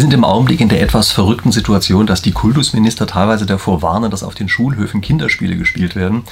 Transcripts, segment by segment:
Wir sind im Augenblick in der etwas verrückten Situation, dass die Kultusminister teilweise davor warnen, dass auf den Schulhöfen Kinderspiele gespielt werden.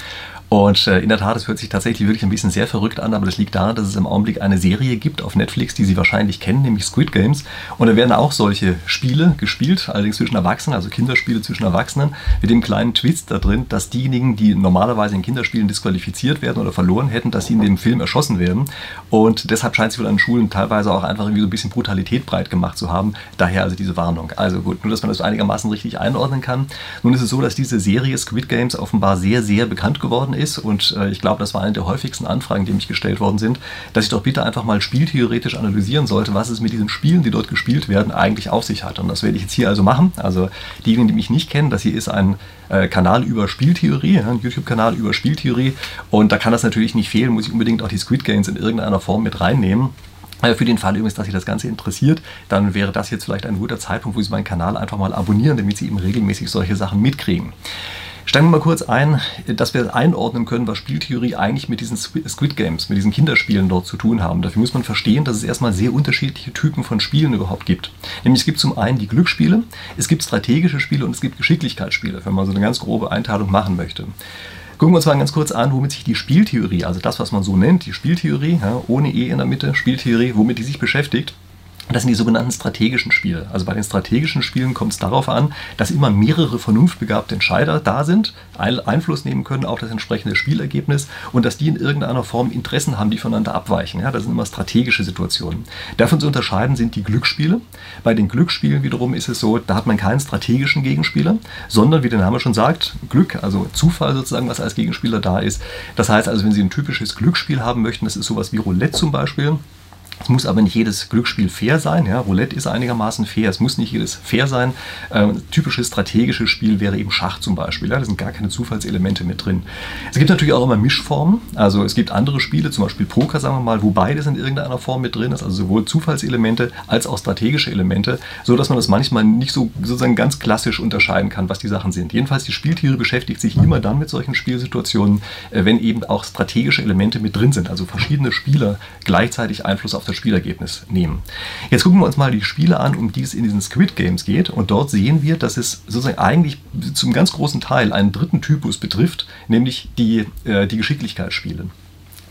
Und äh, in der Tat, es hört sich tatsächlich wirklich ein bisschen sehr verrückt an, aber das liegt daran, dass es im Augenblick eine Serie gibt auf Netflix, die Sie wahrscheinlich kennen, nämlich Squid Games. Und da werden auch solche Spiele gespielt, allerdings zwischen Erwachsenen, also Kinderspiele zwischen Erwachsenen, mit dem kleinen Twist da drin, dass diejenigen, die normalerweise in Kinderspielen disqualifiziert werden oder verloren hätten, dass sie in dem Film erschossen werden. Und deshalb scheint es wohl an Schulen teilweise auch einfach irgendwie so ein bisschen Brutalität breit gemacht zu haben. Daher also diese Warnung. Also gut, nur dass man das einigermaßen richtig einordnen kann. Nun ist es so, dass diese Serie Squid Games offenbar sehr, sehr bekannt geworden ist ist, und äh, ich glaube, das war eine der häufigsten Anfragen, die mich gestellt worden sind, dass ich doch bitte einfach mal spieltheoretisch analysieren sollte, was es mit diesen Spielen, die dort gespielt werden, eigentlich auf sich hat. Und das werde ich jetzt hier also machen. Also diejenigen, die mich nicht kennen, das hier ist ein äh, Kanal über Spieltheorie, ein YouTube-Kanal über Spieltheorie. Und da kann das natürlich nicht fehlen, muss ich unbedingt auch die Squid Games in irgendeiner Form mit reinnehmen. Äh, für den Fall übrigens, dass Sie das Ganze interessiert, dann wäre das jetzt vielleicht ein guter Zeitpunkt, wo Sie meinen Kanal einfach mal abonnieren, damit Sie eben regelmäßig solche Sachen mitkriegen. Steigen wir mal kurz ein, dass wir einordnen können, was Spieltheorie eigentlich mit diesen Squid Games, mit diesen Kinderspielen dort zu tun haben. Dafür muss man verstehen, dass es erstmal sehr unterschiedliche Typen von Spielen überhaupt gibt. Nämlich es gibt zum einen die Glücksspiele, es gibt strategische Spiele und es gibt Geschicklichkeitsspiele, wenn man so eine ganz grobe Einteilung machen möchte. Gucken wir uns mal ganz kurz an, womit sich die Spieltheorie, also das, was man so nennt, die Spieltheorie, ja, ohne E in der Mitte, Spieltheorie, womit die sich beschäftigt. Das sind die sogenannten strategischen Spiele. Also bei den strategischen Spielen kommt es darauf an, dass immer mehrere vernunftbegabte Entscheider da sind, Einfluss nehmen können auf das entsprechende Spielergebnis und dass die in irgendeiner Form Interessen haben, die voneinander abweichen. Ja, das sind immer strategische Situationen. Davon zu unterscheiden sind die Glücksspiele. Bei den Glücksspielen wiederum ist es so, da hat man keinen strategischen Gegenspieler, sondern wie der Name schon sagt, Glück, also Zufall sozusagen, was als Gegenspieler da ist. Das heißt also, wenn Sie ein typisches Glücksspiel haben möchten, das ist sowas wie Roulette zum Beispiel, es muss aber nicht jedes Glücksspiel fair sein. Ja. Roulette ist einigermaßen fair. Es muss nicht jedes fair sein. Ähm, typisches strategisches Spiel wäre eben Schach zum Beispiel. Ja. Da sind gar keine Zufallselemente mit drin. Es gibt natürlich auch immer Mischformen. Also es gibt andere Spiele, zum Beispiel Poker, sagen wir mal, wo beides in irgendeiner Form mit drin ist. Also sowohl Zufallselemente als auch strategische Elemente, so dass man das manchmal nicht so sozusagen ganz klassisch unterscheiden kann, was die Sachen sind. Jedenfalls die Spieltiere beschäftigt sich immer dann mit solchen Spielsituationen, äh, wenn eben auch strategische Elemente mit drin sind. Also verschiedene Spieler gleichzeitig Einfluss auf das Spielergebnis nehmen. Jetzt gucken wir uns mal die Spiele an, um die es in diesen Squid Games geht. Und dort sehen wir, dass es sozusagen eigentlich zum ganz großen Teil einen dritten Typus betrifft, nämlich die, äh, die Geschicklichkeitsspiele.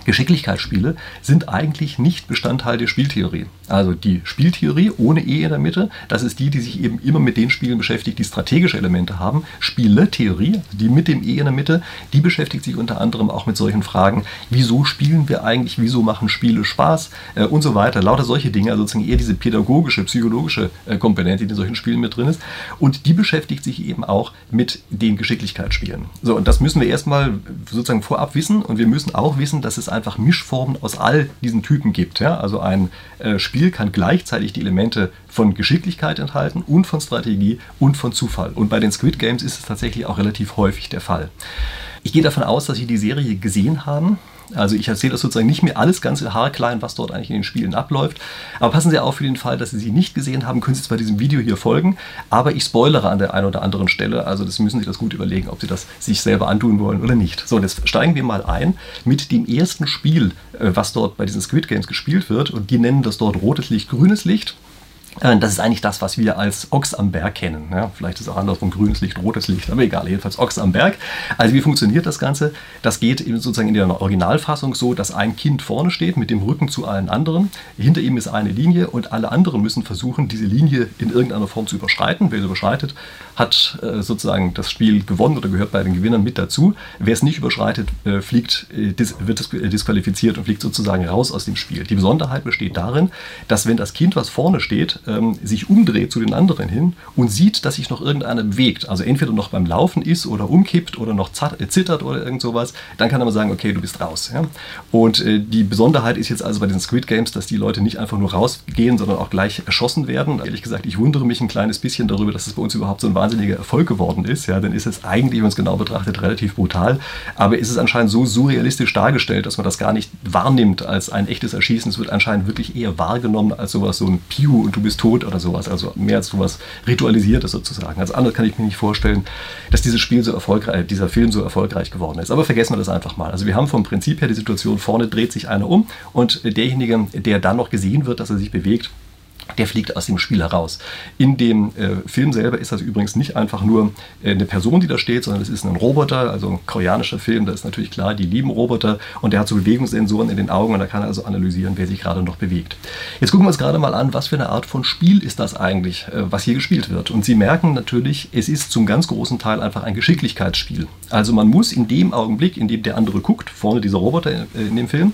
Geschicklichkeitsspiele sind eigentlich nicht Bestandteil der Spieltheorie. Also die Spieltheorie ohne E in der Mitte, das ist die, die sich eben immer mit den Spielen beschäftigt, die strategische Elemente haben. Spieletheorie, die mit dem E in der Mitte, die beschäftigt sich unter anderem auch mit solchen Fragen, wieso spielen wir eigentlich, wieso machen Spiele Spaß äh, und so weiter. Lauter solche Dinge, also sozusagen eher diese pädagogische, psychologische äh, Komponente, die in solchen Spielen mit drin ist. Und die beschäftigt sich eben auch mit den Geschicklichkeitsspielen. So, und das müssen wir erstmal sozusagen vorab wissen und wir müssen auch wissen, dass es einfach Mischformen aus all diesen Typen gibt. Ja? Also ein äh, Spiel kann gleichzeitig die Elemente von Geschicklichkeit enthalten und von Strategie und von Zufall. Und bei den Squid Games ist es tatsächlich auch relativ häufig der Fall. Ich gehe davon aus, dass Sie die Serie gesehen haben. Also ich erzähle das sozusagen nicht mehr alles ganz haarklein, was dort eigentlich in den Spielen abläuft. Aber passen Sie auf für den Fall, dass Sie sie nicht gesehen haben, können Sie zwar diesem Video hier folgen, aber ich spoilere an der einen oder anderen Stelle. Also das müssen Sie das gut überlegen, ob Sie das sich selber antun wollen oder nicht. So, jetzt steigen wir mal ein mit dem ersten Spiel, äh, was dort bei diesen Squid Games gespielt wird. Und die nennen das dort rotes Licht, grünes Licht. Äh, das ist eigentlich das, was wir als Ochs am Berg kennen. Ja, vielleicht ist es auch andersrum grünes Licht, rotes Licht, aber egal, jedenfalls Ochs am Berg. Also wie funktioniert das Ganze? Das geht sozusagen in der Originalfassung so, dass ein Kind vorne steht mit dem Rücken zu allen anderen. Hinter ihm ist eine Linie und alle anderen müssen versuchen, diese Linie in irgendeiner Form zu überschreiten. Wer sie überschreitet, hat äh, sozusagen das Spiel gewonnen oder gehört bei den Gewinnern mit dazu. Wer es nicht überschreitet, äh, fliegt, wird disqualifiziert und fliegt sozusagen raus aus dem Spiel. Die Besonderheit besteht darin, dass wenn das Kind, was vorne steht, ähm, sich umdreht zu den anderen hin und sieht, dass sich noch irgendeiner bewegt, also entweder noch beim Laufen ist oder umkippt oder noch äh, zittert oder irgend sowas, dann kann man sagen, okay, du bist raus. Ja? Und äh, die Besonderheit ist jetzt also bei den Squid Games, dass die Leute nicht einfach nur rausgehen, sondern auch gleich erschossen werden. Ehrlich gesagt, ich wundere mich ein kleines bisschen darüber, dass es bei uns überhaupt so ein wahnsinniger Erfolg geworden ist. Ja? Dann ist es eigentlich, wenn man es genau betrachtet, relativ brutal. Aber ist es anscheinend so surrealistisch dargestellt, dass man das gar nicht wahrnimmt als ein echtes Erschießen. Es wird anscheinend wirklich eher wahrgenommen als sowas, so ein Piu und du bist tot oder sowas. Also mehr als sowas Ritualisiertes sozusagen. Also anders kann ich mir nicht vorstellen, dass dieses Spiel so erfolgreich, dieser Film so erfolgreich geworden ist. Aber vergessen wir das einfach mal. Also wir haben vom Prinzip her die Situation, vorne dreht sich einer um und derjenige, der dann noch gesehen wird, dass er sich bewegt, der fliegt aus dem Spiel heraus. In dem äh, Film selber ist das übrigens nicht einfach nur äh, eine Person, die da steht, sondern es ist ein Roboter, also ein koreanischer Film, da ist natürlich klar, die lieben Roboter und der hat so Bewegungssensoren in den Augen und da kann er also analysieren, wer sich gerade noch bewegt. Jetzt gucken wir uns gerade mal an, was für eine Art von Spiel ist das eigentlich, äh, was hier gespielt wird. Und Sie merken natürlich, es ist zum ganz großen Teil einfach ein Geschicklichkeitsspiel. Also man muss in dem Augenblick, in dem der andere guckt, vorne dieser Roboter äh, in dem Film,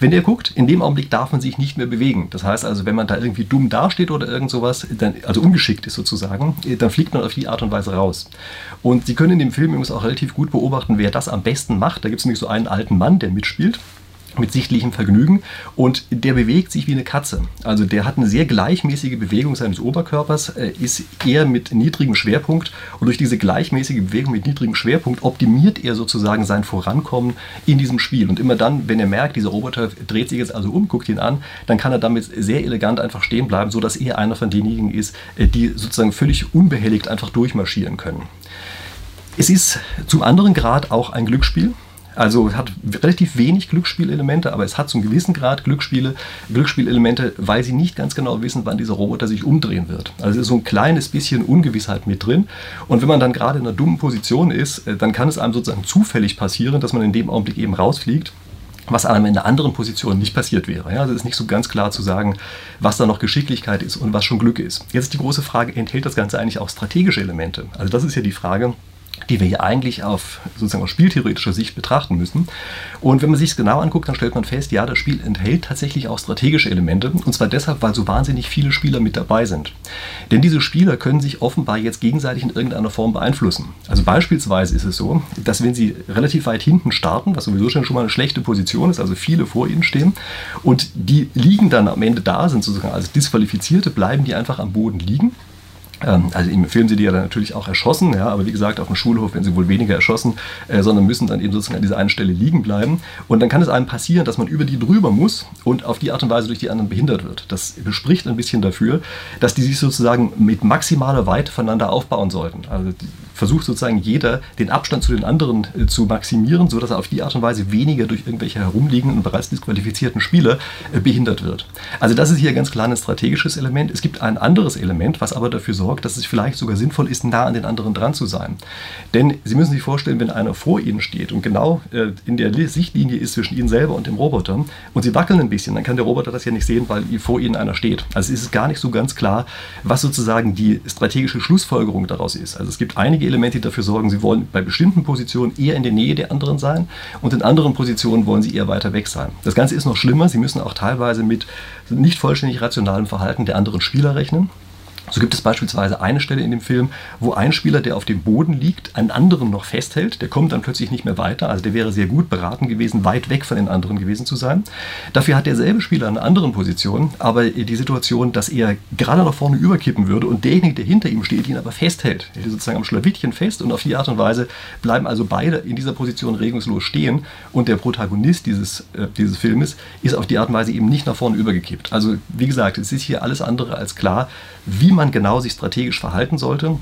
wenn der guckt, in dem Augenblick darf man sich nicht mehr bewegen. Das heißt also, wenn man da irgendwie dumm dasteht oder irgend sowas, dann, also ungeschickt ist sozusagen, dann fliegt man auf die Art und Weise raus. Und Sie können in dem Film übrigens auch relativ gut beobachten, wer das am besten macht. Da gibt es nämlich so einen alten Mann, der mitspielt mit sichtlichem Vergnügen und der bewegt sich wie eine Katze. Also der hat eine sehr gleichmäßige Bewegung seines Oberkörpers, ist eher mit niedrigem Schwerpunkt und durch diese gleichmäßige Bewegung mit niedrigem Schwerpunkt optimiert er sozusagen sein Vorankommen in diesem Spiel. Und immer dann, wenn er merkt, dieser Roboter dreht sich jetzt also um, guckt ihn an, dann kann er damit sehr elegant einfach stehen bleiben, sodass er einer von denjenigen ist, die sozusagen völlig unbehelligt einfach durchmarschieren können. Es ist zum anderen Grad auch ein Glücksspiel. Also hat relativ wenig Glücksspielelemente, aber es hat zum gewissen Grad Glücksspiele, Glücksspielelemente, weil sie nicht ganz genau wissen, wann dieser Roboter sich umdrehen wird. Also es ist so ein kleines bisschen Ungewissheit mit drin. Und wenn man dann gerade in einer dummen Position ist, äh, dann kann es einem sozusagen zufällig passieren, dass man in dem Augenblick eben rausfliegt was einem in einer anderen Position nicht passiert wäre. Ja, also es ist nicht so ganz klar zu sagen, was da noch Geschicklichkeit ist und was schon Glück ist. Jetzt ist die große Frage, enthält das Ganze eigentlich auch strategische Elemente? Also das ist ja die Frage, die wir hier eigentlich auf sozusagen aus spieltheoretischer Sicht betrachten müssen. Und wenn man sich es genau anguckt, dann stellt man fest, ja, das Spiel enthält tatsächlich auch strategische Elemente. Und zwar deshalb, weil so wahnsinnig viele Spieler mit dabei sind. Denn diese Spieler können sich offenbar jetzt gegenseitig in irgendeiner Form beeinflussen. Also beispielsweise ist es so, dass wenn sie relativ weit hinten starten, was sowieso schon mal eine schlechte Position ist, also viele vor ihnen stehen, und die liegen dann am Ende da, sind sozusagen als Disqualifizierte, bleiben die einfach am Boden liegen also im Film sind die ja dann natürlich auch erschossen, ja, aber wie gesagt, auf dem Schulhof werden sie wohl weniger erschossen, äh, sondern müssen dann eben sozusagen an dieser einen Stelle liegen bleiben. Und dann kann es einem passieren, dass man über die drüber muss und auf die Art und Weise durch die anderen behindert wird. Das spricht ein bisschen dafür, dass die sich sozusagen mit maximaler Weite voneinander aufbauen sollten. Also versucht sozusagen jeder den Abstand zu den anderen äh, zu maximieren, sodass er auf die Art und Weise weniger durch irgendwelche herumliegenden und bereits disqualifizierten Spieler äh, behindert wird. Also das ist hier ganz klar ein strategisches Element. Es gibt ein anderes Element, was aber dafür sorgt, dass es vielleicht sogar sinnvoll ist, nah an den anderen dran zu sein. Denn Sie müssen sich vorstellen, wenn einer vor Ihnen steht und genau äh, in der Sichtlinie ist zwischen Ihnen selber und dem Roboter und Sie wackeln ein bisschen, dann kann der Roboter das ja nicht sehen, weil vor Ihnen einer steht. Also ist es gar nicht so ganz klar, was sozusagen die strategische Schlussfolgerung daraus ist. Also es gibt einige Elemente, die dafür sorgen, Sie wollen bei bestimmten Positionen eher in der Nähe der anderen sein und in anderen Positionen wollen Sie eher weiter weg sein. Das Ganze ist noch schlimmer. Sie müssen auch teilweise mit nicht vollständig rationalem Verhalten der anderen Spieler rechnen. So gibt es beispielsweise eine Stelle in dem Film, wo ein Spieler, der auf dem Boden liegt, einen anderen noch festhält. Der kommt dann plötzlich nicht mehr weiter. Also der wäre sehr gut beraten gewesen, weit weg von den anderen gewesen zu sein. Dafür hat derselbe Spieler eine andere Position, aber die Situation, dass er gerade nach vorne überkippen würde und derjenige, der hinter ihm steht, ihn aber festhält. Er hält sozusagen am Schlawittchen fest und auf die Art und Weise bleiben also beide in dieser Position regungslos stehen und der Protagonist dieses, äh, dieses Filmes ist auf die Art und Weise eben nicht nach vorne übergekippt. Also wie gesagt, es ist hier alles andere als klar, wie man genau sich strategisch verhalten sollte.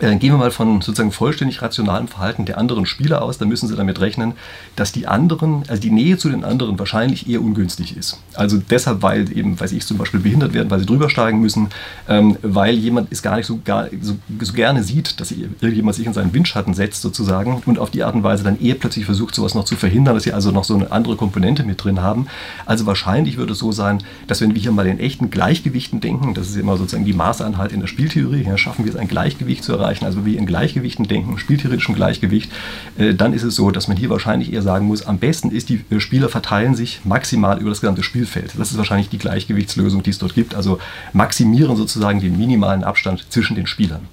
Äh, gehen wir mal von sozusagen vollständig rationalem Verhalten der anderen Spieler aus, dann müssen Sie damit rechnen, dass die anderen, also die Nähe zu den anderen wahrscheinlich eher ungünstig ist. Also deshalb, weil eben, weiß ich, zum Beispiel behindert werden, weil sie drüber steigen müssen, ähm, weil jemand es gar nicht so, gar, so, so, gerne sieht, dass irgendjemand sich in seinen Windschatten setzt sozusagen und auf die Art und Weise dann eher plötzlich versucht, sowas noch zu verhindern, dass sie also noch so eine andere Komponente mit drin haben. Also wahrscheinlich wird es so sein, dass wenn wir hier mal in echten Gleichgewichten denken, das ist immer sozusagen die Maßeinheit in der Spieltheorie, ja, schaffen wir es ein Gleichgewicht zu erreichen, erreichen, also wie in Gleichgewichten denken, spieltheoretischem Gleichgewicht, äh, dann ist es so, dass man hier wahrscheinlich eher sagen muss, am besten ist, die äh, Spieler verteilen sich maximal über das gesamte Spielfeld. Das ist wahrscheinlich die Gleichgewichtslösung, die es dort gibt, also maximieren sozusagen den minimalen Abstand zwischen den Spielern.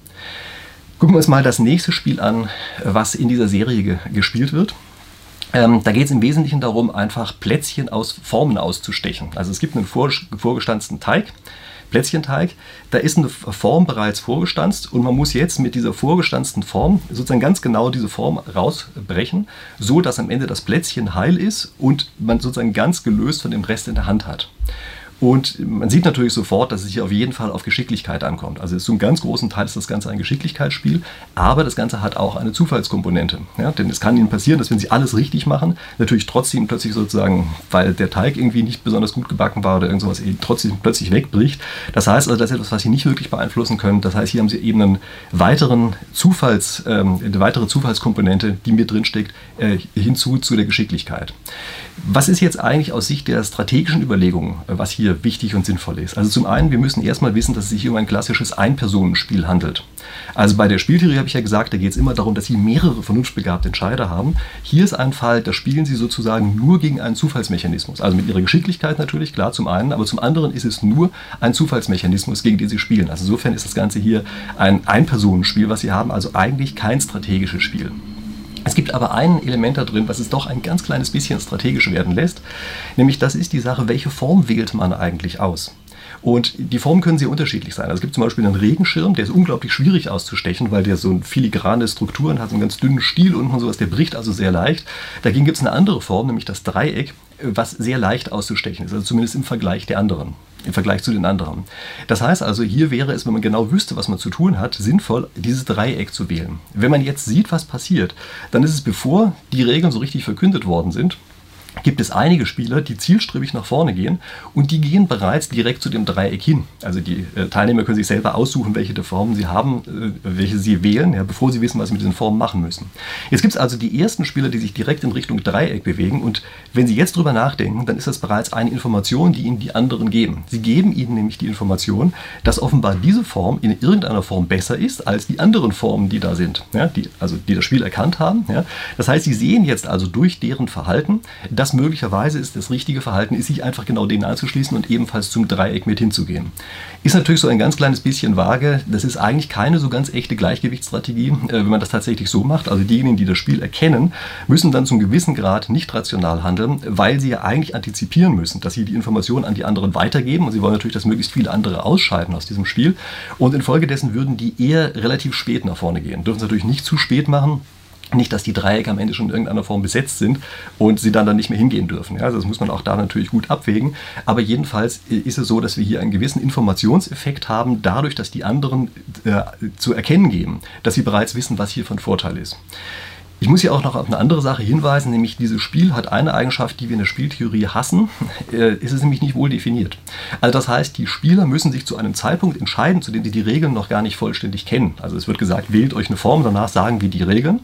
Gucken wir uns mal das nächste Spiel an, was in dieser Serie ge gespielt wird. Ähm, da geht es im Wesentlichen darum, einfach Plätzchen aus Formen auszustechen. Also es gibt einen vorgestanzten Teig Plätzchenteig, da ist eine Form bereits vorgestanzt und man muss jetzt mit dieser vorgestanzten Form sozusagen ganz genau diese Form rausbrechen, so dass am Ende das Plätzchen heil ist und man sozusagen ganz gelöst von dem Rest in der Hand hat. Und man sieht natürlich sofort, dass es hier auf jeden Fall auf Geschicklichkeit ankommt. Also zum ganz großen Teil ist das Ganze ein Geschicklichkeitsspiel, aber das Ganze hat auch eine Zufallskomponente. Ja, denn es kann Ihnen passieren, dass wenn Sie alles richtig machen, natürlich trotzdem plötzlich sozusagen, weil der Teig irgendwie nicht besonders gut gebacken war oder irgendwas, trotzdem plötzlich wegbricht. Das heißt also, das ist etwas, was Sie nicht wirklich beeinflussen können. Das heißt, hier haben Sie eben einen weiteren Zufalls, ähm, eine weitere Zufallskomponente, die mit drinsteckt, äh, hinzu zu der Geschicklichkeit. Was ist jetzt eigentlich aus Sicht der strategischen Überlegungen, äh, was hier wichtig und sinnvoll ist? Also zum einen, wir müssen erstmal wissen, dass es sich hier um ein klassisches Ein-Personen-Spiel handelt. Also bei der Spieltheorie habe ich ja gesagt, da geht es immer darum, dass Sie mehrere vernunftbegabte Entscheider haben. Hier ist ein Fall, da spielen Sie sozusagen nur gegen einen Zufallsmechanismus. Also mit Ihrer Geschicklichkeit natürlich, klar, zum einen, aber zum anderen ist es nur ein Zufallsmechanismus, gegen den Sie spielen. Also insofern ist das Ganze hier ein Ein-Personen-Spiel, was Sie haben, also eigentlich kein strategisches Spiel. Es gibt aber ein Element da drin, was es doch ein ganz kleines bisschen strategisch werden lässt, nämlich das ist die Sache, welche Form wählt man eigentlich aus? Und die Formen können sehr unterschiedlich sein. Also es gibt zum Beispiel einen Regenschirm, der ist unglaublich schwierig auszustechen, weil der so filigrane Strukturen hat, so einen ganz dünnen Stiel unten und sowas, der bricht also sehr leicht. Dagegen gibt es eine andere Form, nämlich das Dreieck, was sehr leicht auszustechen ist, also zumindest im Vergleich der anderen im Vergleich zu den anderen. Das heißt also, hier wäre es, wenn man genau wüsste, was man zu tun hat, sinnvoll, dieses Dreieck zu wählen. Wenn man jetzt sieht, was passiert, dann ist es, bevor die Regeln so richtig verkündet worden sind, gibt es einige Spieler, die zielstrebig nach vorne gehen und die gehen bereits direkt zu dem Dreieck hin. Also die äh, Teilnehmer können sich selber aussuchen, welche Formen sie haben, äh, welche sie wählen, ja, bevor sie wissen, was sie mit diesen Formen machen müssen. Jetzt gibt es also die ersten Spieler, die sich direkt in Richtung Dreieck bewegen und wenn sie jetzt drüber nachdenken, dann ist das bereits eine Information, die ihnen die anderen geben. Sie geben ihnen nämlich die Information, dass offenbar diese Form in irgendeiner Form besser ist als die anderen Formen, die da sind, ja, die, also die das Spiel erkannt haben. Ja. Das heißt, sie sehen jetzt also durch deren Verhalten, dass das möglicherweise ist das richtige Verhalten, ist sich einfach genau denen anzuschließen und ebenfalls zum Dreieck mit hinzugehen. Ist natürlich so ein ganz kleines bisschen vage. Das ist eigentlich keine so ganz echte Gleichgewichtsstrategie, äh, wenn man das tatsächlich so macht. Also diejenigen, die das Spiel erkennen, müssen dann zum gewissen Grad nicht rational handeln, weil sie ja eigentlich antizipieren müssen, dass sie die Informationen an die anderen weitergeben und sie wollen natürlich, dass möglichst viele andere ausscheiden aus diesem Spiel. Und infolgedessen würden die eher relativ spät nach vorne gehen. Dürfen es natürlich nicht zu spät machen nicht, dass die Dreiecke am Ende schon in irgendeiner Form besetzt sind und sie dann, dann nicht mehr hingehen dürfen. Ja, also das muss man auch da natürlich gut abwägen. Aber jedenfalls ist es so, dass wir hier einen gewissen Informationseffekt haben, dadurch, dass die anderen äh, zu erkennen geben, dass sie bereits wissen, was hier von Vorteil ist. Ich muss hier auch noch auf eine andere Sache hinweisen, nämlich dieses Spiel hat eine Eigenschaft, die wir in der Spieltheorie hassen. Äh, es ist nämlich nicht wohl definiert. Also das heißt, die Spieler müssen sich zu einem Zeitpunkt entscheiden, zu dem sie die Regeln noch gar nicht vollständig kennen. Also es wird gesagt, wählt euch eine Form, danach sagen wir die Regeln.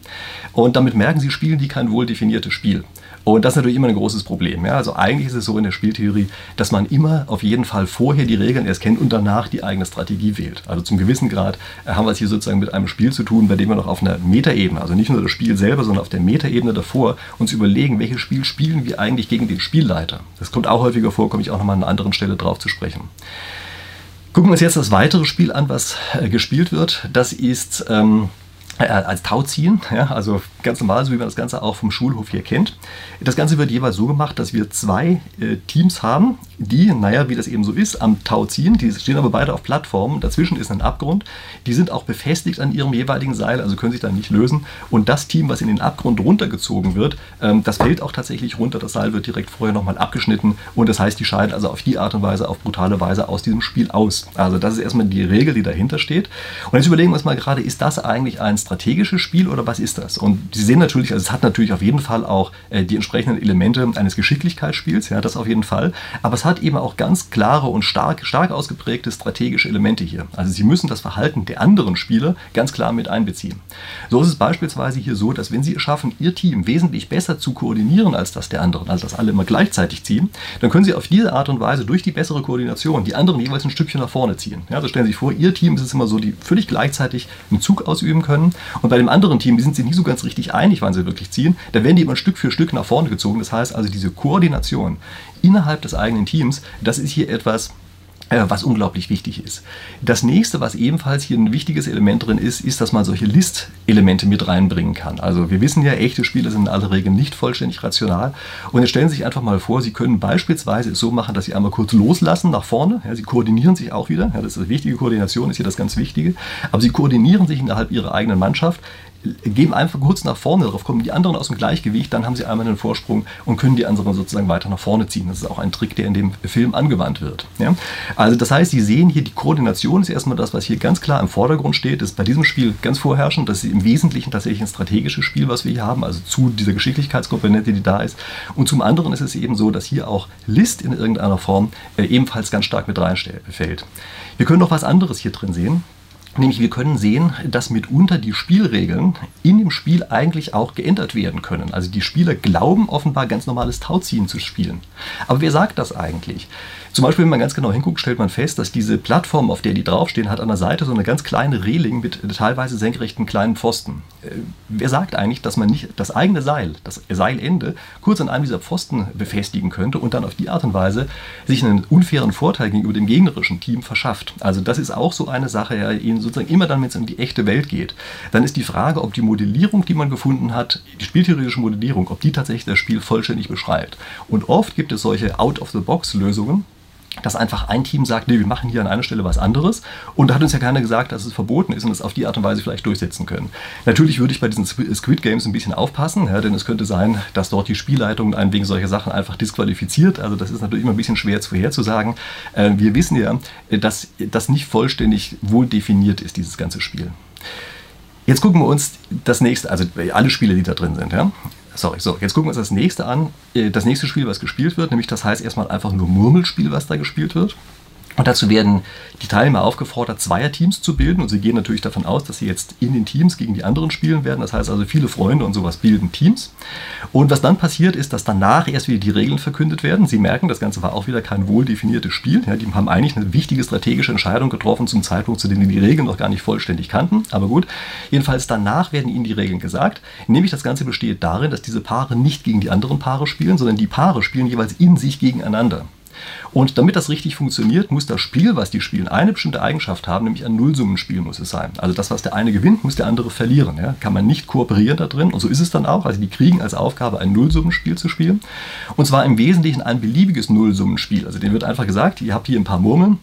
Und damit merken sie, spielen die kein wohl definiertes Spiel. Und das ist natürlich immer ein großes Problem. Ja? Also eigentlich ist es so in der Spieltheorie, dass man immer auf jeden Fall vorher die Regeln erst kennt und danach die eigene Strategie wählt. Also zum gewissen Grad äh, haben wir es hier sozusagen mit einem Spiel zu tun, bei dem wir noch auf einer Metaebene, also nicht nur das Spiel selber, sondern auf der Metaebene davor uns überlegen, welches Spiel spielen wir eigentlich gegen den Spielleiter. Das kommt auch häufiger vor, komme ich auch nochmal an einer anderen Stelle drauf zu sprechen. Gucken wir uns jetzt das weitere Spiel an, was äh, gespielt wird. Das ist ähm, äh, als Tauziehen, ja, also ganz normal, so wie man das Ganze auch vom Schulhof hier kennt. Das Ganze wird jeweils so gemacht, dass wir zwei äh, Teams haben, die, naja, wie das eben so ist, am Tau ziehen. Die stehen aber beide auf Plattformen. Dazwischen ist ein Abgrund. Die sind auch befestigt an ihrem jeweiligen Seil, also können sich dann nicht lösen. Und das Team, was in den Abgrund runtergezogen wird, ähm, das fällt auch tatsächlich runter. Das Seil wird direkt vorher nochmal abgeschnitten. Und das heißt, die scheiden also auf die Art und Weise, auf brutale Weise aus diesem Spiel aus. Also das ist erstmal die Regel, die dahinter steht. Und jetzt überlegen wir uns mal gerade, ist das eigentlich ein strategisches Spiel oder was ist das? Und Sie sehen natürlich, also es hat natürlich auf jeden Fall auch äh, die entsprechenden Elemente eines Geschicklichkeitsspiels, ja, das auf jeden Fall. Aber es hat eben auch ganz klare und stark, stark ausgeprägte strategische Elemente hier. Also Sie müssen das Verhalten der anderen Spieler ganz klar mit einbeziehen. So ist es beispielsweise hier so, dass wenn Sie es schaffen, Ihr Team wesentlich besser zu koordinieren als das der anderen, also dass alle immer gleichzeitig ziehen, dann können Sie auf diese Art und Weise durch die bessere Koordination die anderen jeweils ein Stückchen nach vorne ziehen. Ja, also stellen Sie sich vor, Ihr Team ist es immer so, die völlig gleichzeitig einen Zug ausüben können und bei dem anderen Team, die sind sich nicht so ganz richtig einig, wann sie wirklich ziehen, da werden die immer Stück für Stück nach vorne gezogen. Das heißt also, diese Koordination innerhalb des eigenen Teams, das ist hier etwas, äh, was unglaublich wichtig ist. Das nächste, was ebenfalls hier ein wichtiges Element drin ist, ist, dass man solche List-Elemente mit reinbringen kann. Also wir wissen ja, echte Spiele sind in aller Regel nicht vollständig rational. Und jetzt stellen Sie sich einfach mal vor, Sie können beispielsweise es so machen, dass Sie einmal kurz loslassen nach vorne. Ja, Sie koordinieren sich auch wieder. Ja, das ist eine wichtige Koordination, ist hier das ganz Wichtige. Aber Sie koordinieren sich innerhalb Ihrer eigenen Mannschaft geben einfach kurz nach vorne, darauf kommen die anderen aus dem Gleichgewicht, dann haben sie einmal einen Vorsprung und können die anderen sozusagen weiter nach vorne ziehen. Das ist auch ein Trick, der in dem Film angewandt wird. Ja? Also das heißt, Sie sehen hier, die Koordination ist erstmal das, was hier ganz klar im Vordergrund steht, ist bei diesem Spiel ganz vorherrschend, das ist im Wesentlichen tatsächlich ein strategisches Spiel, was wir hier haben, also zu dieser Geschicklichkeitskomponente, die da ist. Und zum anderen ist es eben so, dass hier auch List in irgendeiner Form äh, ebenfalls ganz stark mit reinfällt. Wir können noch was anderes hier drin sehen. Nämlich wir können sehen, dass mitunter die Spielregeln in dem Spiel eigentlich auch geändert werden können. Also die Spieler glauben offenbar ganz normales Tauziehen zu spielen. Aber wer sagt das eigentlich? Zum Beispiel, wenn man ganz genau hinguckt, stellt man fest, dass diese Plattform, auf der die draufstehen, hat an der Seite so eine ganz kleine Reling mit teilweise senkrechten kleinen Pfosten. Äh, wer sagt eigentlich, dass man nicht das eigene Seil, das Seilende, kurz an einem dieser Pfosten befestigen könnte und dann auf die Art und Weise sich einen unfairen Vorteil gegenüber dem gegnerischen Team verschafft? Also das ist auch so eine Sache, ja, sozusagen immer dann, wenn es um die echte Welt geht, dann ist die Frage, ob die Modellierung, die man gefunden hat, die spieltheoretische Modellierung, ob die tatsächlich das Spiel vollständig beschreibt. Und oft gibt es solche Out-of-the-Box-Lösungen, dass einfach ein Team sagt, nee, wir machen hier an einer Stelle was anderes. Und da hat uns ja keiner gesagt, dass es verboten ist und es auf die Art und Weise vielleicht durchsetzen können. Natürlich würde ich bei diesen Squid Games ein bisschen aufpassen, ja, denn es könnte sein, dass dort die Spielleitung einen wegen solcher Sachen einfach disqualifiziert. Also das ist natürlich immer ein bisschen schwer vorherzusagen. Äh, wir wissen ja, dass das nicht vollständig wohl definiert ist, dieses ganze Spiel. Jetzt gucken wir uns das nächste, also alle Spiele, die da drin sind. Ja? Sorry, so, jetzt gucken wir uns das nächste an. Äh, das nächste Spiel, was gespielt wird, nämlich das heißt erstmal einfach nur Murmelspiel, was da gespielt wird. Und dazu werden die Teilnehmer aufgefordert, Zweierteams zu bilden. Und sie gehen natürlich davon aus, dass sie jetzt in den Teams gegen die anderen spielen werden. Das heißt also, viele Freunde und sowas bilden Teams. Und was dann passiert, ist, dass danach erst wieder die Regeln verkündet werden. Sie merken, das Ganze war auch wieder kein wohl definiertes Spiel. Ja, die haben eigentlich eine wichtige strategische Entscheidung getroffen zum Zeitpunkt, zu dem sie die Regeln noch gar nicht vollständig kannten. Aber gut, jedenfalls danach werden ihnen die Regeln gesagt. Nämlich das Ganze besteht darin, dass diese Paare nicht gegen die anderen Paare spielen, sondern die Paare spielen jeweils in sich gegeneinander. Und damit das richtig funktioniert, muss das Spiel, was die spielen, eine bestimmte Eigenschaft haben, nämlich ein Nullsummenspiel muss es sein. Also das, was der eine gewinnt, muss der andere verlieren. Ja? Kann man nicht kooperieren da drin. Und so ist es dann auch. Also die kriegen als Aufgabe, ein Nullsummenspiel zu spielen. Und zwar im Wesentlichen ein beliebiges Nullsummenspiel. Also denen wird einfach gesagt, ihr habt hier ein paar Murmeln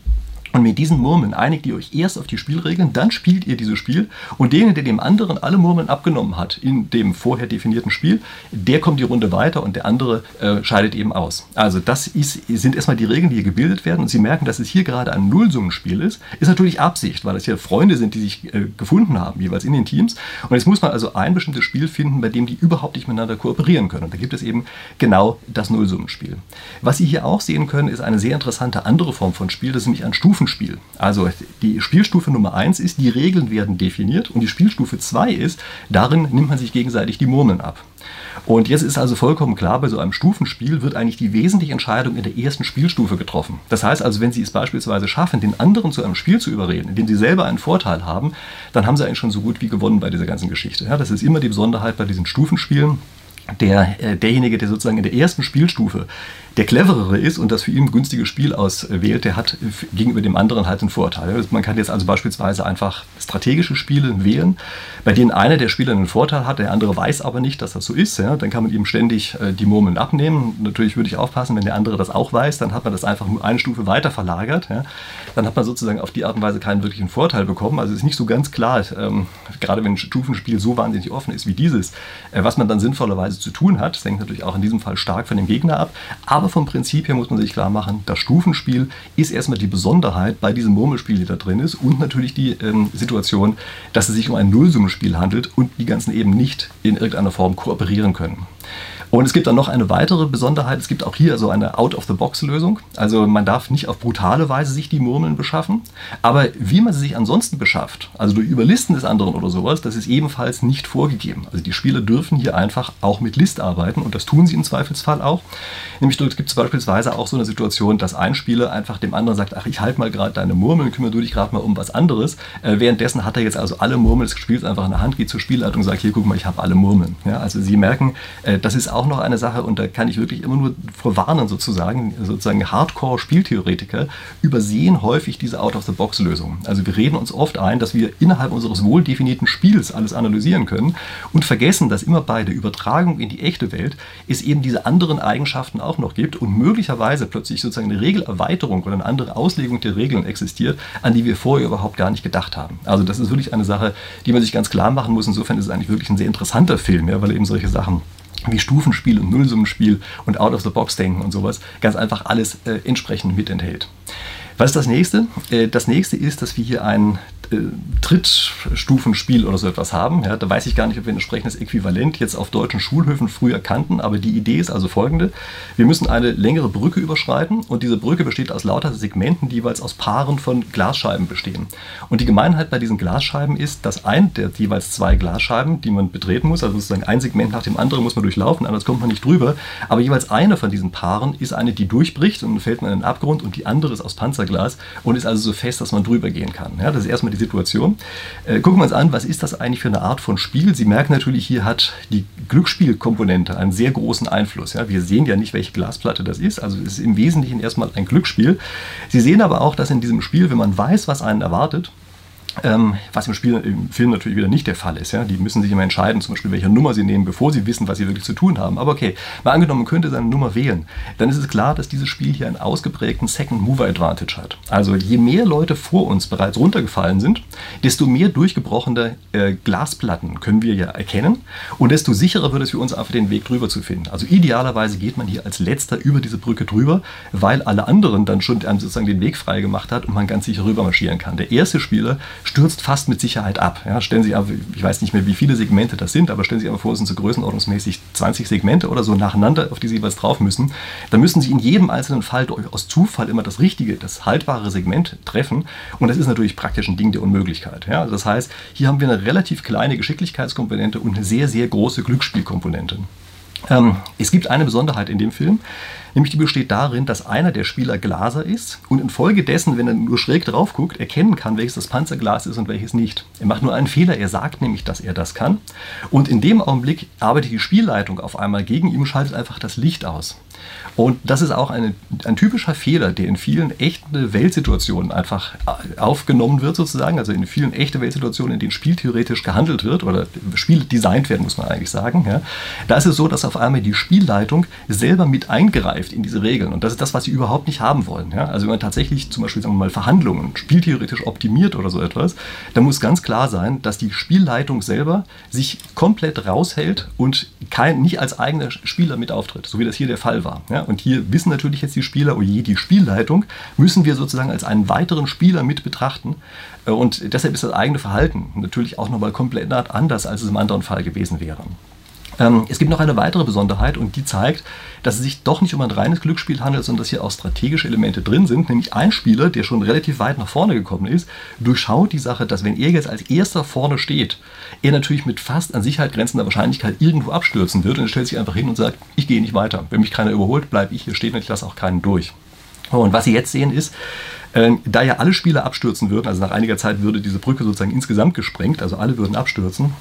und mit diesen Murmeln einigt ihr euch erst auf die Spielregeln, dann spielt ihr dieses Spiel und den, der dem anderen alle Murmeln abgenommen hat in dem vorher definierten Spiel, der kommt die Runde weiter und der andere äh, scheidet eben aus. Also das ist, sind erstmal die Regeln, die hier gebildet werden und Sie merken, dass es hier gerade ein Nullsummenspiel ist. Ist natürlich Absicht, weil es hier Freunde sind, die sich äh, gefunden haben, jeweils in den Teams. Und jetzt muss man also ein bestimmtes Spiel finden, bei dem die überhaupt nicht miteinander kooperieren können. Und da gibt es eben genau das Nullsummenspiel. Was Sie hier auch sehen können, ist eine sehr interessante andere Form von Spiel, das ist nämlich ein Stufen Stufenspiel. Also die Spielstufe Nummer 1 ist, die Regeln werden definiert und die Spielstufe 2 ist, darin nimmt man sich gegenseitig die Murmeln ab. Und jetzt ist also vollkommen klar, bei so einem Stufenspiel wird eigentlich die wesentliche Entscheidung in der ersten Spielstufe getroffen. Das heißt also, wenn Sie es beispielsweise schaffen, den anderen zu einem Spiel zu überreden, in dem Sie selber einen Vorteil haben, dann haben Sie eigentlich schon so gut wie gewonnen bei dieser ganzen Geschichte. Ja, das ist immer die Besonderheit bei diesen Stufenspielen. Der, äh, derjenige, der sozusagen in der ersten Spielstufe der cleverere ist und das für ihn günstige Spiel auswählt, der hat gegenüber dem anderen halt einen Vorteil. Also man kann jetzt also beispielsweise einfach strategische Spiele wählen, bei denen einer der Spieler einen Vorteil hat, der andere weiß aber nicht, dass das so ist. Ja? Dann kann man ihm ständig äh, die Murmeln abnehmen. Natürlich würde ich aufpassen, wenn der andere das auch weiß, dann hat man das einfach nur eine Stufe weiter verlagert. Ja? Dann hat man sozusagen auf die Art und Weise keinen wirklichen Vorteil bekommen. Also es ist nicht so ganz klar, ähm, gerade wenn ein Stufenspiel so wahnsinnig offen ist wie dieses, äh, was man dann sinnvollerweise zu tun hat. Das hängt natürlich auch in diesem Fall stark von dem Gegner ab. Aber aber vom Prinzip her muss man sich klar machen, das Stufenspiel ist erstmal die Besonderheit bei diesem Murmelspiel, die da drin ist und natürlich die ähm, Situation, dass es sich um ein Nullsummenspiel handelt und die ganzen eben nicht in irgendeiner Form kooperieren können. Und es gibt dann noch eine weitere Besonderheit. Es gibt auch hier so eine Out-of-the-Box-Lösung. Also man darf nicht auf brutale Weise sich die Murmeln beschaffen. Aber wie man sie sich ansonsten beschafft, also durch Überlisten des anderen oder sowas, das ist ebenfalls nicht vorgegeben. Also die Spieler dürfen hier einfach auch mit List arbeiten und das tun sie im Zweifelsfall auch. Nämlich dort gibt es beispielsweise auch so eine Situation, dass ein Spieler einfach dem anderen sagt, ach ich halte mal gerade deine Murmeln, kümmere du dich gerade mal um was anderes. Äh, währenddessen hat er jetzt also alle Murmeln des Spiels einfach in der Hand, geht zur Spielleitung und sagt, hier guck mal, ich habe alle Murmeln. Ja, also Sie merken, äh, das ist auch auch noch eine Sache, und da kann ich wirklich immer nur vorwarnen, sozusagen, sozusagen Hardcore-Spieltheoretiker übersehen häufig diese Out-of-the-Box-Lösung. Also wir reden uns oft ein, dass wir innerhalb unseres wohl definierten Spiels alles analysieren können und vergessen, dass immer bei der Übertragung in die echte Welt es eben diese anderen Eigenschaften auch noch gibt und möglicherweise plötzlich sozusagen eine Regelerweiterung oder eine andere Auslegung der Regeln existiert, an die wir vorher überhaupt gar nicht gedacht haben. Also das ist wirklich eine Sache, die man sich ganz klar machen muss. Insofern ist es eigentlich wirklich ein sehr interessanter Film, ja, weil eben solche Sachen wie Stufenspiel und Nullsummenspiel und Out-of-the-Box-Denken und sowas ganz einfach alles äh, entsprechend mit enthält. Was ist das nächste? Äh, das nächste ist, dass wir hier einen Trittstufenspiel oder so etwas haben. Ja, da weiß ich gar nicht, ob wir ein entsprechendes Äquivalent jetzt auf deutschen Schulhöfen früher kannten, aber die Idee ist also folgende. Wir müssen eine längere Brücke überschreiten und diese Brücke besteht aus lauter Segmenten, die jeweils aus Paaren von Glasscheiben bestehen. Und die Gemeinheit bei diesen Glasscheiben ist, dass ein der jeweils zwei Glasscheiben, die man betreten muss, also sozusagen ein Segment nach dem anderen muss man durchlaufen, anders kommt man nicht drüber, aber jeweils eine von diesen Paaren ist eine, die durchbricht und dann fällt man in den Abgrund und die andere ist aus Panzerglas und ist also so fest, dass man drüber gehen kann. Ja, das ist erstmal die Situation. Äh, gucken wir uns an, was ist das eigentlich für eine Art von Spiel? Sie merken natürlich, hier hat die Glücksspielkomponente einen sehr großen Einfluss. Ja? Wir sehen ja nicht, welche Glasplatte das ist. Also es ist im Wesentlichen erstmal ein Glücksspiel. Sie sehen aber auch, dass in diesem Spiel, wenn man weiß, was einen erwartet, ähm, was im, Spiel, im Film natürlich wieder nicht der Fall ist. Ja? Die müssen sich immer entscheiden, zum Beispiel, welche Nummer sie nehmen, bevor sie wissen, was sie wirklich zu tun haben. Aber okay, mal angenommen, man könnte seine Nummer wählen, dann ist es klar, dass dieses Spiel hier einen ausgeprägten Second Mover Advantage hat. Also je mehr Leute vor uns bereits runtergefallen sind, desto mehr durchgebrochene äh, Glasplatten können wir ja erkennen und desto sicherer wird es für uns einfach den Weg drüber zu finden. Also idealerweise geht man hier als letzter über diese Brücke drüber, weil alle anderen dann schon sozusagen den Weg frei gemacht hat und man ganz sicher rüber marschieren kann. Der erste Spieler stürzt fast mit Sicherheit ab. Ja, stellen Sie ich weiß nicht mehr, wie viele Segmente das sind, aber stellen Sie aber vor, es sind so größenordnungsmäßig 20 Segmente oder so nacheinander, auf die Sie jeweils drauf müssen. Dann müssen Sie in jedem einzelnen Fall aus Zufall immer das richtige, das haltbare Segment treffen. Und das ist natürlich praktisch ein Ding der Unmöglichkeit. Ja, also das heißt, hier haben wir eine relativ kleine Geschicklichkeitskomponente und eine sehr, sehr große Glücksspielkomponente. Ähm, es gibt eine Besonderheit in dem Film, nämlich die besteht darin, dass einer der Spieler Glaser ist und infolgedessen, wenn er nur schräg drauf guckt, erkennen kann, welches das Panzerglas ist und welches nicht. Er macht nur einen Fehler, er sagt nämlich, dass er das kann. Und in dem Augenblick arbeitet die Spielleitung auf einmal gegen ihn und schaltet einfach das Licht aus. Und das ist auch eine, ein typischer Fehler, der in vielen echten Weltsituationen einfach aufgenommen wird, sozusagen. Also in vielen echten Weltsituationen, in denen spieltheoretisch gehandelt wird oder Spiele designt werden, muss man eigentlich sagen. Ja. Da ist es so, dass auf einmal die Spielleitung selber mit eingreift in diese Regeln. Und das ist das, was sie überhaupt nicht haben wollen. Ja. Also wenn man tatsächlich zum Beispiel sagen wir mal, Verhandlungen spieltheoretisch optimiert oder so etwas, dann muss ganz klar sein, dass die Spielleitung selber sich komplett raushält und kein, nicht als eigener Spieler mit auftritt, so wie das hier der Fall war. Ja. Und hier wissen natürlich jetzt die Spieler, oh je, die Spielleitung müssen wir sozusagen als einen weiteren Spieler mit betrachten. Äh, und deshalb ist das eigene Verhalten natürlich auch nochmal komplett anders, als es im anderen Fall gewesen wäre. Ähm, es gibt noch eine weitere Besonderheit und die zeigt, dass es sich doch nicht um ein reines Glücksspiel handelt, sondern dass hier auch strategische Elemente drin sind. Nämlich ein Spieler, der schon relativ weit nach vorne gekommen ist, durchschaut die Sache, dass wenn er jetzt als erster vorne steht, er natürlich mit fast an Sicherheit grenzender Wahrscheinlichkeit irgendwo abstürzen wird und er stellt sich einfach hin und sagt, ich gehe nicht weiter. Wenn mich keiner überholt, bleibe ich hier stehen und ich lasse auch keinen durch. Und was Sie jetzt sehen ist, äh, da ja alle Spieler abstürzen würden, also nach einiger Zeit würde diese Brücke sozusagen insgesamt gesprengt, also alle würden abstürzen,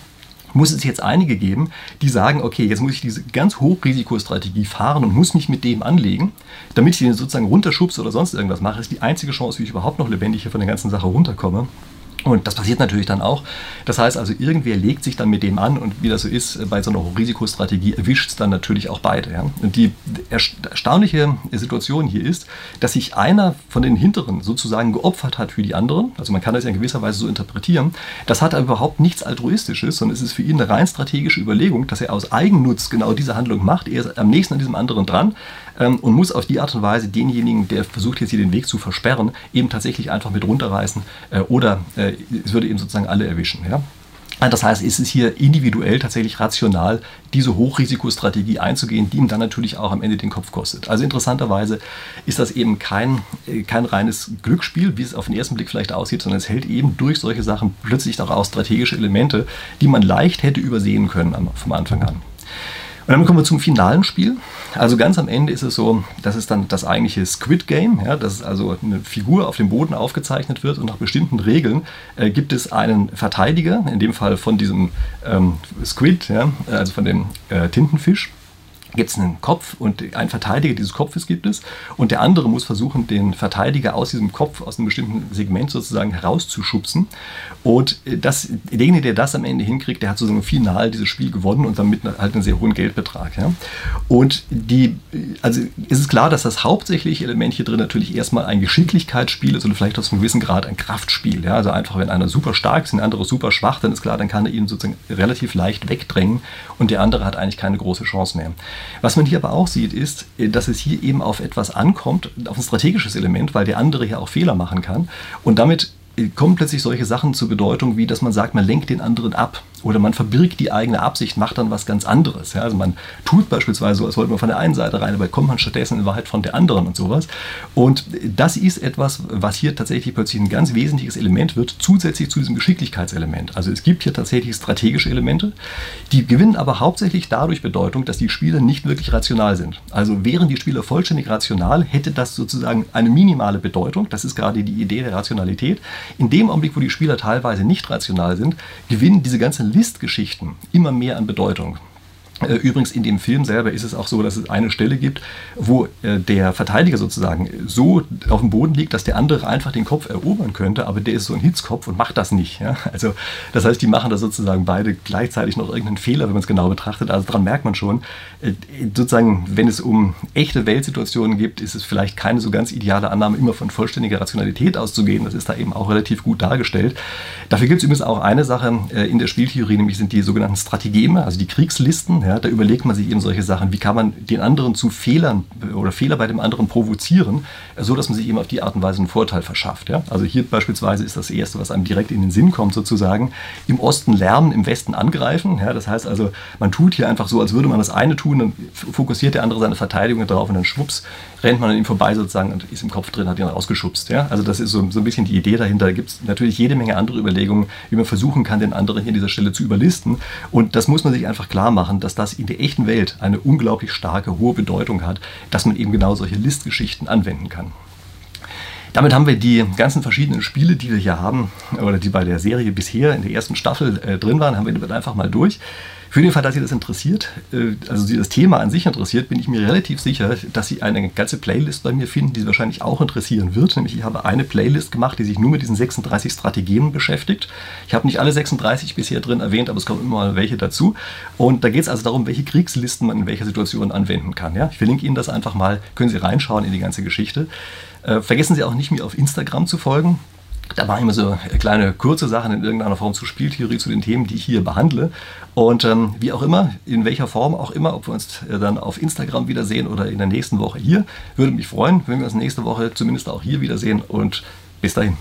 muss es jetzt einige geben, die sagen, okay, jetzt muss ich diese ganz Hochrisikostrategie fahren und muss mich mit dem anlegen, damit ich den sozusagen runterschubse oder sonst irgendwas mache. Das ist die einzige Chance, wie ich überhaupt noch lebendig hier von der ganzen Sache runterkomme. Und das passiert natürlich dann auch. Das heißt also, irgendwer legt sich dann mit dem an und wie das so ist, bei so einer Risikostrategie erwischt es dann natürlich auch beide. Ja? Und die erstaunliche Situation hier ist, dass sich einer von den Hinteren sozusagen geopfert hat für die anderen. Also man kann das ja in gewisser Weise so interpretieren. Das hat aber überhaupt nichts Altruistisches, sondern es ist für ihn eine rein strategische Überlegung, dass er aus Eigennutz genau diese Handlung macht. Er ist am nächsten an diesem anderen dran ähm, und muss auf die Art und Weise denjenigen, der versucht jetzt hier den Weg zu versperren, eben tatsächlich einfach mit runterreißen äh, oder äh, es würde eben sozusagen alle erwischen. Ja? Das heißt, es ist hier individuell tatsächlich rational, diese Hochrisikostrategie einzugehen, die ihm dann natürlich auch am Ende den Kopf kostet. Also interessanterweise ist das eben kein, äh, kein reines Glücksspiel, wie es auf den ersten Blick vielleicht aussieht, sondern es hält eben durch solche Sachen plötzlich daraus strategische Elemente, die man leicht hätte übersehen können vom Anfang an. Und dann kommen wir zum finalen Spiel. Also ganz am Ende ist es so, das ist dann das eigentliche Squid Game, ja, dass also eine Figur auf dem Boden aufgezeichnet wird und nach bestimmten Regeln äh, gibt es einen Verteidiger, in dem Fall von diesem ähm, Squid, ja, also von dem äh, Tintenfisch gibt es einen Kopf und einen Verteidiger dieses Kopfes gibt es und der andere muss versuchen, den Verteidiger aus diesem Kopf, aus einem bestimmten Segment sozusagen herauszuschubsen. Und das, derjenige, der das am Ende hinkriegt, der hat sozusagen final dieses Spiel gewonnen und damit halt einen sehr hohen Geldbetrag. Ja. Und die, also ist es klar, dass das hauptsächliche Element hier drin natürlich erstmal ein Geschicklichkeitsspiel ist oder vielleicht aus einem gewissen Grad ein Kraftspiel. Ja. Also einfach, wenn einer super stark ist und der andere super schwach, dann ist klar, dann kann er ihn sozusagen relativ leicht wegdrängen und der andere hat eigentlich keine große Chance mehr. Was man hier aber auch sieht, ist, dass es hier eben auf etwas ankommt, auf ein strategisches Element, weil der andere hier auch Fehler machen kann. Und damit kommen plötzlich solche Sachen zur Bedeutung, wie dass man sagt, man lenkt den anderen ab oder man verbirgt die eigene Absicht, macht dann was ganz anderes. Ja, also man tut beispielsweise so, als wollte man von der einen Seite rein, aber kommt man stattdessen in Wahrheit von der anderen und sowas. Und das ist etwas, was hier tatsächlich plötzlich ein ganz wesentliches Element wird, zusätzlich zu diesem Geschicklichkeitselement. Also es gibt hier tatsächlich strategische Elemente, die gewinnen aber hauptsächlich dadurch Bedeutung, dass die Spieler nicht wirklich rational sind. Also wären die Spieler vollständig rational, hätte das sozusagen eine minimale Bedeutung. Das ist gerade die Idee der Rationalität. In dem Augenblick, wo die Spieler teilweise nicht rational sind, gewinnen diese ganzen Listgeschichten immer mehr an Bedeutung. Äh, übrigens in dem Film selber ist es auch so, dass es eine Stelle gibt, wo äh, der Verteidiger sozusagen so auf dem Boden liegt, dass der andere einfach den Kopf erobern könnte, aber der ist so ein Hitzkopf und macht das nicht. Ja? Also das heißt, die machen da sozusagen beide gleichzeitig noch irgendeinen Fehler, wenn man es genau betrachtet. Also daran merkt man schon, äh, sozusagen, wenn es um echte Weltsituationen geht, ist es vielleicht keine so ganz ideale Annahme, immer von vollständiger Rationalität auszugehen. Das ist da eben auch relativ gut dargestellt. Dafür gibt es übrigens auch eine Sache in der Spieltheorie, nämlich sind die sogenannten Strategeme, also die Kriegslisten. Ja, da überlegt man sich eben solche Sachen, wie kann man den anderen zu Fehlern oder Fehler bei dem anderen provozieren, so dass man sich eben auf die Art und Weise einen Vorteil verschafft. Ja? Also hier beispielsweise ist das Erste, was einem direkt in den Sinn kommt, sozusagen, im Osten lernen, im Westen angreifen. Ja? Das heißt also, man tut hier einfach so, als würde man das eine tun, dann fokussiert der andere seine Verteidigung darauf und dann schwupps, rennt man an ihm vorbei sozusagen und ist im Kopf drin, hat ihn rausgeschubst. Ja? Also das ist so, so ein bisschen die Idee dahinter. Da gibt es natürlich jede Menge andere Überlegungen, wie man versuchen kann, den anderen hier an dieser Stelle zu überlisten. Und das muss man sich einfach klar machen, dass das in der echten Welt eine unglaublich starke, hohe Bedeutung hat, dass man eben genau solche Listgeschichten anwenden kann. Damit haben wir die ganzen verschiedenen Spiele, die wir hier haben, oder die bei der Serie bisher in der ersten Staffel äh, drin waren, haben wir einfach mal durch. Für den Fall, dass Sie das interessiert, äh, also Sie das Thema an sich interessiert, bin ich mir relativ sicher, dass Sie eine ganze Playlist bei mir finden, die Sie wahrscheinlich auch interessieren wird. Nämlich ich habe eine Playlist gemacht, die sich nur mit diesen 36 Strategien beschäftigt. Ich habe nicht alle 36 bisher drin erwähnt, aber es kommen immer welche dazu. Und da geht es also darum, welche Kriegslisten man in welcher Situation anwenden kann. Ja? Ich verlinke Ihnen das einfach mal, können Sie reinschauen in die ganze Geschichte. Äh, vergessen Sie auch nicht, mir auf Instagram zu folgen. Da mache ich immer so kleine kurze Sachen in irgendeiner Form zu Spieltheorie, zu den Themen, die ich hier behandle. Und ähm, wie auch immer, in welcher Form auch immer, ob wir uns äh, dann auf Instagram wiedersehen oder in der nächsten Woche hier, würde mich freuen, wenn wir uns nächste Woche zumindest auch hier wiedersehen. Und bis dahin.